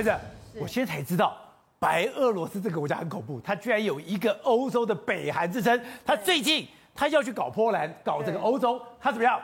妹子，我现在才知道白俄罗斯这个国家很恐怖，它居然有一个欧洲的北韩之称。它最近它要去搞波兰，搞这个欧洲，它怎么样？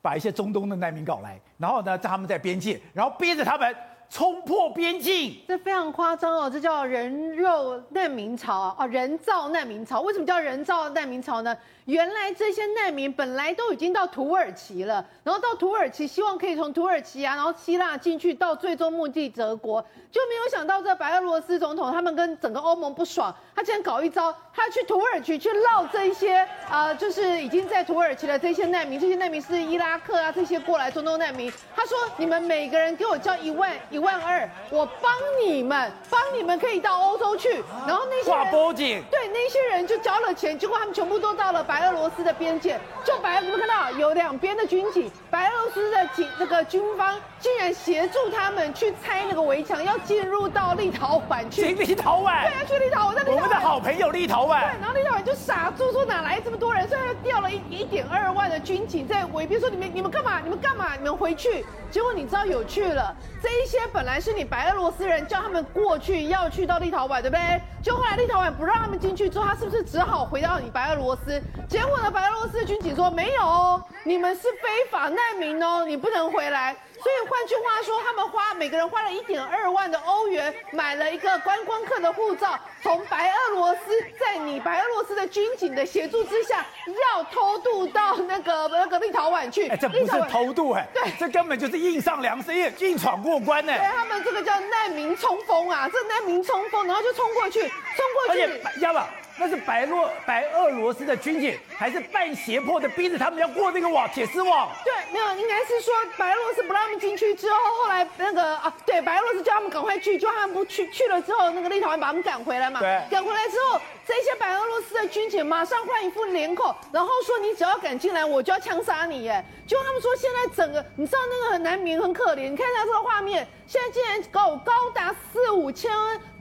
把一些中东的难民搞来，然后呢，在他们在边界，然后逼着他们。冲破边境，这非常夸张哦！这叫人肉难民潮啊，人造难民潮。为什么叫人造难民潮呢？原来这些难民本来都已经到土耳其了，然后到土耳其，希望可以从土耳其啊，然后希腊进去到最终目的德国，就没有想到这白俄罗斯总统他们跟整个欧盟不爽，他竟然搞一招，他去土耳其去绕这些啊、就是已经在土耳其的这些难民，这些难民是伊拉克啊这些过来中东难民。他说：“你们每个人给我交一万一。”一万二，我帮你们，帮你们可以到欧洲去。然后那些人，对那些人就交了钱，结果他们全部都到了白俄罗斯的边界。就白，你们看到有两边的军警，白俄罗斯的警那个军方竟然协助他们去拆那个围墙，要进入到立陶宛去。进立陶宛？对啊，去立陶宛。我们的好朋友立陶宛。对，然后立陶宛就傻住，说哪来这么多人？所以他调了一一点二万的军警在围边，说你们你们干嘛？你们干嘛？你们回去。结果你知道有趣了，这一些本来是你白俄罗斯人叫他们过去，要去到立陶宛，对不对？就后来立陶宛不让他们进去之后，他是不是只好回到你白俄罗斯？结果呢，白俄罗斯的军警说没有哦，你们是非法难民哦，你不能回来。所以换句话说，他们花每个人花了一点二万的欧元，买了一个观光客的护照，从白俄罗斯在你白俄罗斯的军警的协助之下，要偷渡到那个那个立陶宛去。哎，这不是偷渡哎，对，这根本就是硬上梁山，硬硬闯过关呢。对，他们这个叫难民冲锋啊，这难民冲锋，然后就冲过去，冲过去。而且，要不？那是白罗白俄罗斯的军警，还是半胁迫的逼着他们要过那个网铁丝网？对，没有，应该是说白俄罗斯不让他们进去之后，后来那个啊，对，白俄罗斯叫他们赶快去，就他们不去，去了之后，那个立陶宛把他们赶回来嘛。对，赶回来之后，这些白俄罗斯的军警马上换一副脸孔，然后说你只要敢进来，我就要枪杀你耶！就他们说现在整个，你知道那个很难民很可怜，你看一下这个画面，现在竟然高高达四五千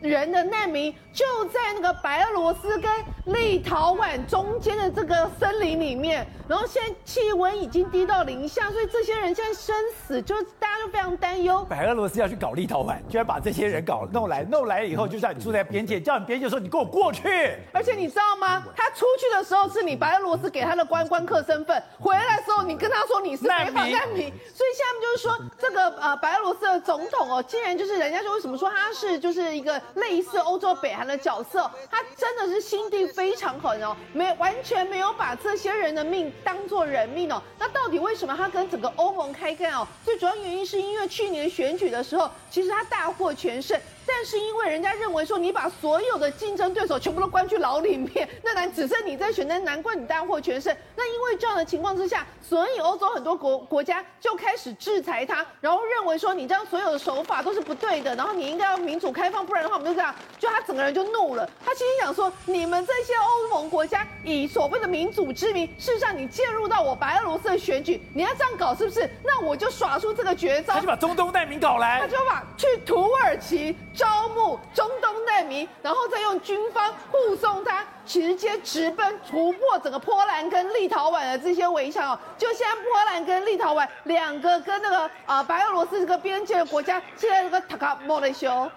人的难民就在那个白俄罗斯跟 okay. 立陶宛中间的这个森林里面，然后现在气温已经低到零下，所以这些人现在生死就大家都非常担忧。白俄罗斯要去搞立陶宛，居然把这些人搞弄来，弄来以后就叫你住在边界，叫你边界说你给我过去。而且你知道吗？他出去的时候是你白俄罗斯给他的观光客身份，回来的时候你跟他说你是非法难民，难民，所以现在就是说这个呃白俄罗斯的总统哦，竟然就是人家就为什么说他是就是一个类似欧洲北韩的角色，他真的是心地非常狠哦，没完全没有把这些人的命当做人命哦。那到底为什么他跟整个欧盟开干哦？最主要原因是因为去年选举的时候，其实他大获全胜。但是因为人家认为说你把所有的竞争对手全部都关去牢里面，那难只剩你在选，那难怪你大获全胜。那因为这样的情况之下，所以欧洲很多国国家就开始制裁他，然后认为说你这样所有的手法都是不对的，然后你应该要民主开放，不然的话我们就这样，就他整个人就怒了。他心里想说，你们这些欧盟国家以所谓的民主之名，事实上你介入到我白俄罗斯的选举，你要这样搞是不是？那我就耍出这个绝招，他就把中东难民搞来，他就把去土耳其。招募中东难民，然后再用军方护送他直接直奔突破整个波兰跟立陶宛的这些围墙哦。就现在波兰跟立陶宛两个跟那个啊白俄罗斯这个边界的国家，现在这个塔卡莫雷修。